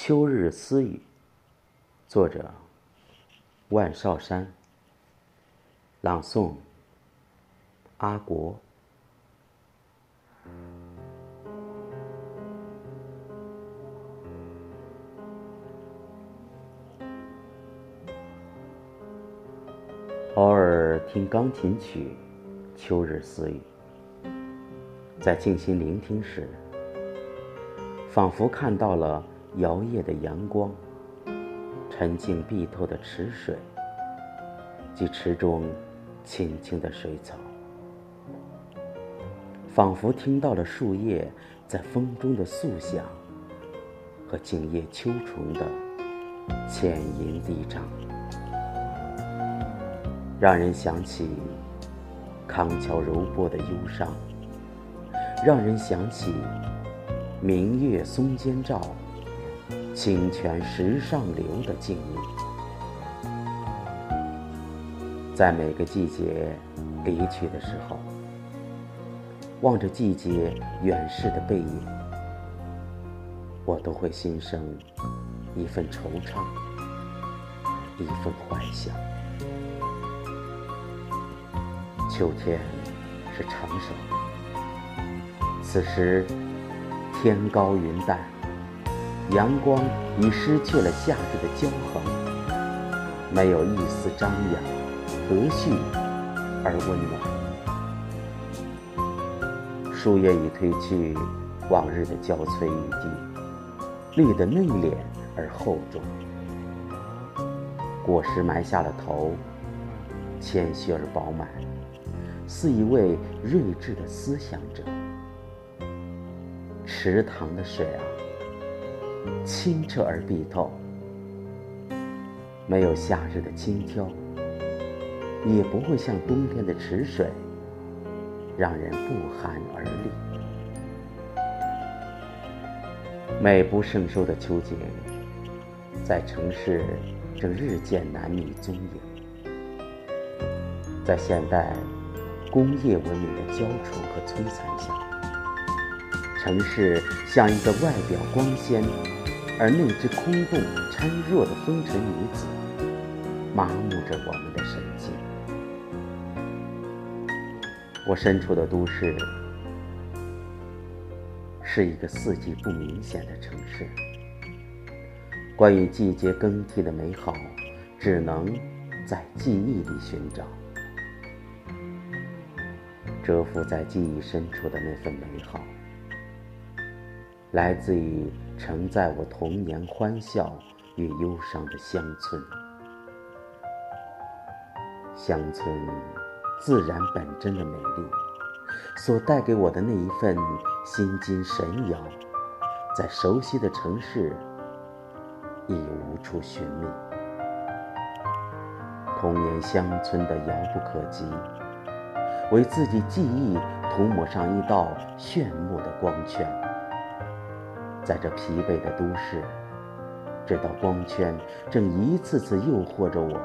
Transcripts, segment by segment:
秋日私语，作者万绍山。朗诵阿国。偶尔听钢琴曲，《秋日私语》，在静心聆听时，仿佛看到了。摇曳的阳光，沉静碧透的池水，及池中青青的水草，仿佛听到了树叶在风中的诉响，和静夜秋虫的浅吟低唱，让人想起康桥柔波的忧伤，让人想起明月松间照。清泉石上流的静谧，在每个季节离去的时候，望着季节远逝的背影，我都会心生一份惆怅，一份怀想。秋天是成熟的，此时天高云淡。阳光已失去了夏日的骄横，没有一丝张扬，和煦而温暖。树叶已褪去往日的娇翠欲滴，绿得内敛而厚重。果实埋下了头，谦虚而饱满，似一位睿智的思想者。池塘的水啊！清澈而碧透，没有夏日的轻佻，也不会像冬天的池水，让人不寒而栗。美不胜收的秋景，在城市正日渐难觅踪影。在现代工业文明的焦灼和摧残下，城市像一个外表光鲜。而那只空洞孱弱的风尘女子，麻木着我们的神经。我身处的都市，是一个四季不明显的城市。关于季节更替的美好，只能在记忆里寻找。蛰伏在记忆深处的那份美好。来自于承载我童年欢笑与忧伤的乡村。乡村自然本真的美丽，所带给我的那一份心惊神摇，在熟悉的城市已无处寻觅。童年乡村的遥不可及，为自己记忆涂抹上一道炫目的光圈。在这疲惫的都市，这道光圈正一次次诱惑着我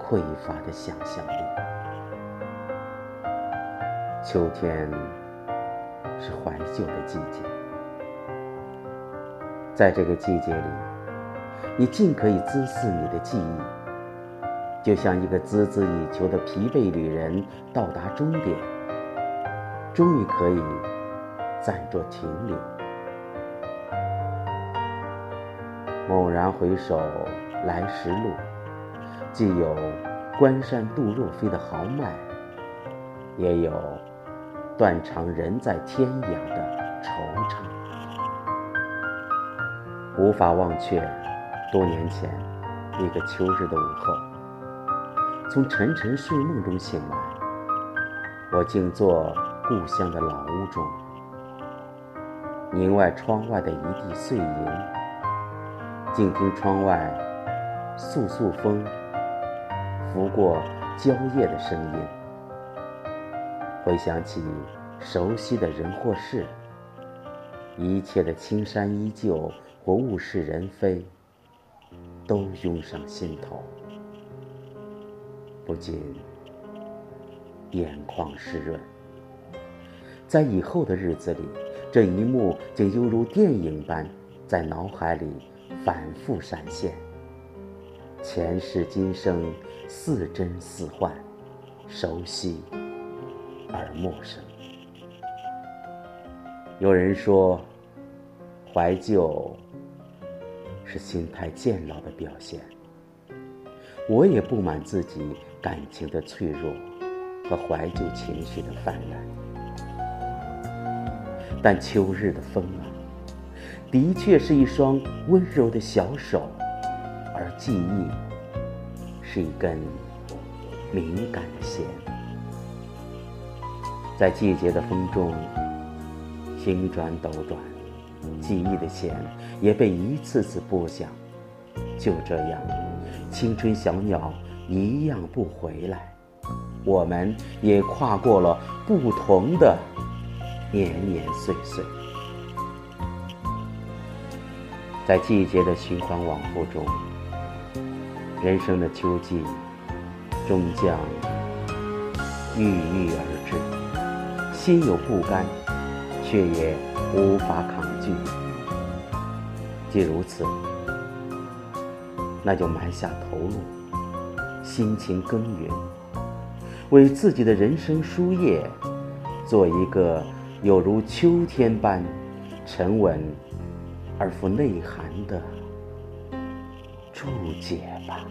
匮乏的想象力。秋天是怀旧的季节，在这个季节里，你尽可以滋饲你的记忆，就像一个孜孜以求的疲惫旅人到达终点，终于可以暂作停留。猛然回首，来时路，既有关山度若飞的豪迈，也有断肠人在天涯的惆怅。无法忘却多年前一个秋日的午后，从沉沉睡梦中醒来，我静坐故乡的老屋中，凝外窗外的一地碎银。静听窗外簌簌风拂过蕉叶的声音，回想起熟悉的人或事，一切的青山依旧或物是人非，都涌上心头，不禁眼眶湿润。在以后的日子里，这一幕竟犹如电影般。在脑海里反复闪现，前世今生似真似幻，熟悉而陌生。有人说，怀旧是心态渐老的表现。我也不满自己感情的脆弱和怀旧情绪的泛滥，但秋日的风啊，的确是一双温柔的小手，而记忆是一根敏感的弦，在季节的风中。轻转抖转，记忆的弦也被一次次拨响。就这样，青春小鸟一样不回来，我们也跨过了不同的年年岁岁。在季节的循环往复中，人生的秋季终将郁郁而至，心有不甘。却也无法抗拒。既如此，那就埋下头颅，辛勤耕耘，为自己的人生书页做一个有如秋天般沉稳而富内涵的注解吧。